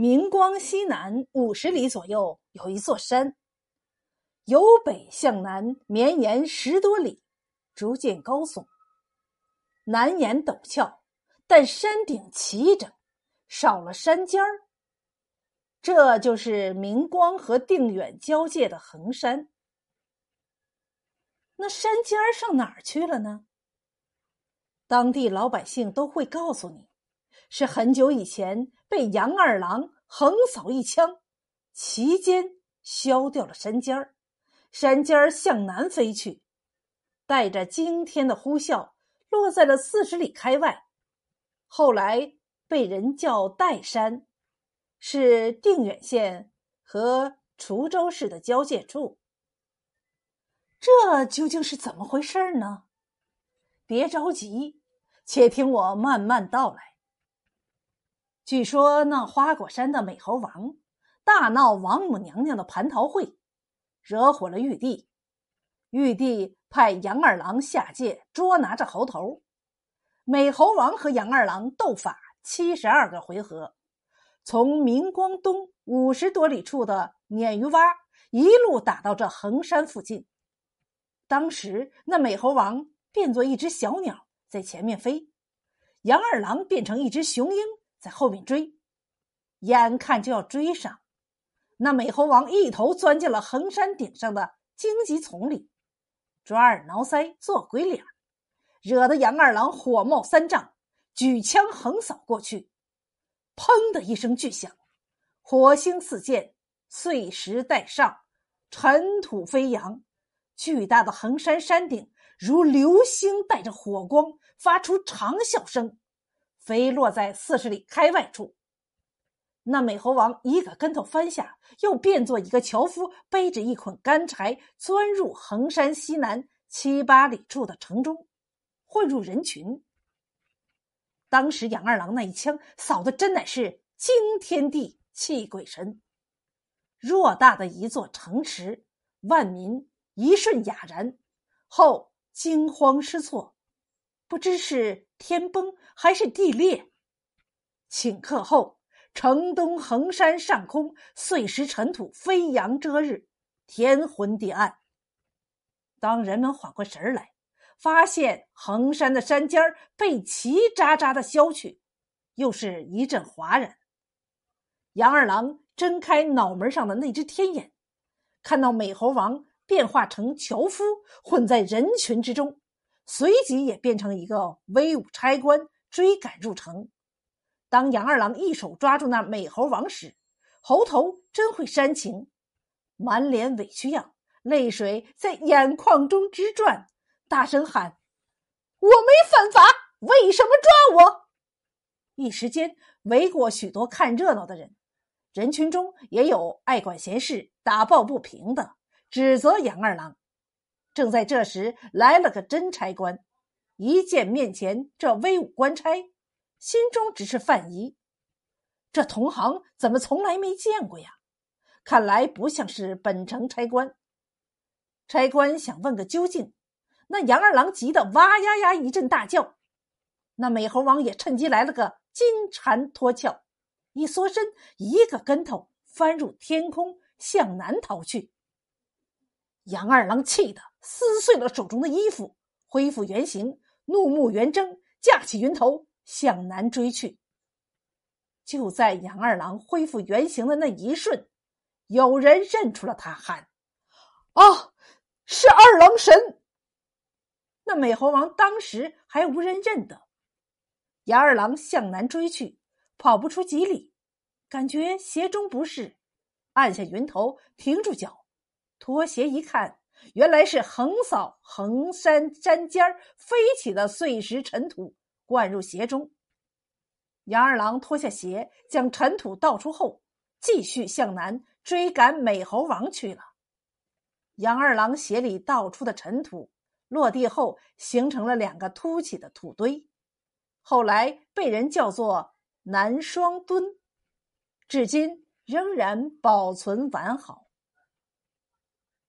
明光西南五十里左右有一座山，由北向南绵延十多里，逐渐高耸，难言陡峭，但山顶齐整，少了山尖儿。这就是明光和定远交界的衡山。那山尖儿上哪儿去了呢？当地老百姓都会告诉你，是很久以前被杨二郎横扫一枪，其间削掉了山尖儿，山尖儿向南飞去，带着惊天的呼啸，落在了四十里开外，后来被人叫岱山。是定远县和滁州市的交界处，这究竟是怎么回事呢？别着急，且听我慢慢道来。据说那花果山的美猴王大闹王母娘娘的蟠桃会，惹火了玉帝，玉帝派杨二郎下界捉拿着猴头，美猴王和杨二郎斗法七十二个回合。从明光东五十多里处的鲶鱼洼一路打到这衡山附近。当时那美猴王变作一只小鸟在前面飞，杨二郎变成一只雄鹰在后面追，眼看就要追上，那美猴王一头钻进了衡山顶上的荆棘丛里，抓耳挠腮做鬼脸，惹得杨二郎火冒三丈，举枪横扫过去。砰的一声巨响，火星四溅，碎石带上，尘土飞扬。巨大的衡山山顶如流星，带着火光，发出长啸声，飞落在四十里开外处。那美猴王一个跟头翻下，又变作一个樵夫，背着一捆干柴，钻入衡山西南七八里处的城中，混入人群。当时杨二郎那一枪扫的真乃是惊天地泣鬼神，偌大的一座城池，万民一瞬哑然，后惊慌失措，不知是天崩还是地裂。顷刻后，城东衡山上空碎石尘土飞扬遮日，天昏地暗。当人们缓过神来。发现衡山的山尖被齐喳喳的削去，又是一阵哗然。杨二郎睁开脑门上的那只天眼，看到美猴王变化成樵夫，混在人群之中，随即也变成一个威武差官，追赶入城。当杨二郎一手抓住那美猴王时，猴头真会煽情，满脸委屈样，泪水在眼眶中直转。大声喊：“我没犯法，为什么抓我？”一时间，围过许多看热闹的人，人群中也有爱管闲事、打抱不平的，指责杨二郎。正在这时，来了个真差官，一见面前这威武官差，心中只是犯疑：这同行怎么从来没见过呀？看来不像是本城差官。差官想问个究竟。那杨二郎急得哇呀呀一阵大叫，那美猴王也趁机来了个金蝉脱壳，一缩身，一个跟头翻入天空，向南逃去。杨二郎气得撕碎了手中的衣服，恢复原形，怒目圆睁，架起云头向南追去。就在杨二郎恢复原形的那一瞬，有人认出了他，喊：“啊，是二郎神！”那美猴王当时还无人认得，杨二郎向南追去，跑不出几里，感觉鞋中不适，按下云头，停住脚，脱鞋一看，原来是横扫横山山尖飞起的碎石尘土灌入鞋中。杨二郎脱下鞋，将尘土倒出后，继续向南追赶美猴王去了。杨二郎鞋里倒出的尘土。落地后形成了两个凸起的土堆，后来被人叫做南双墩，至今仍然保存完好。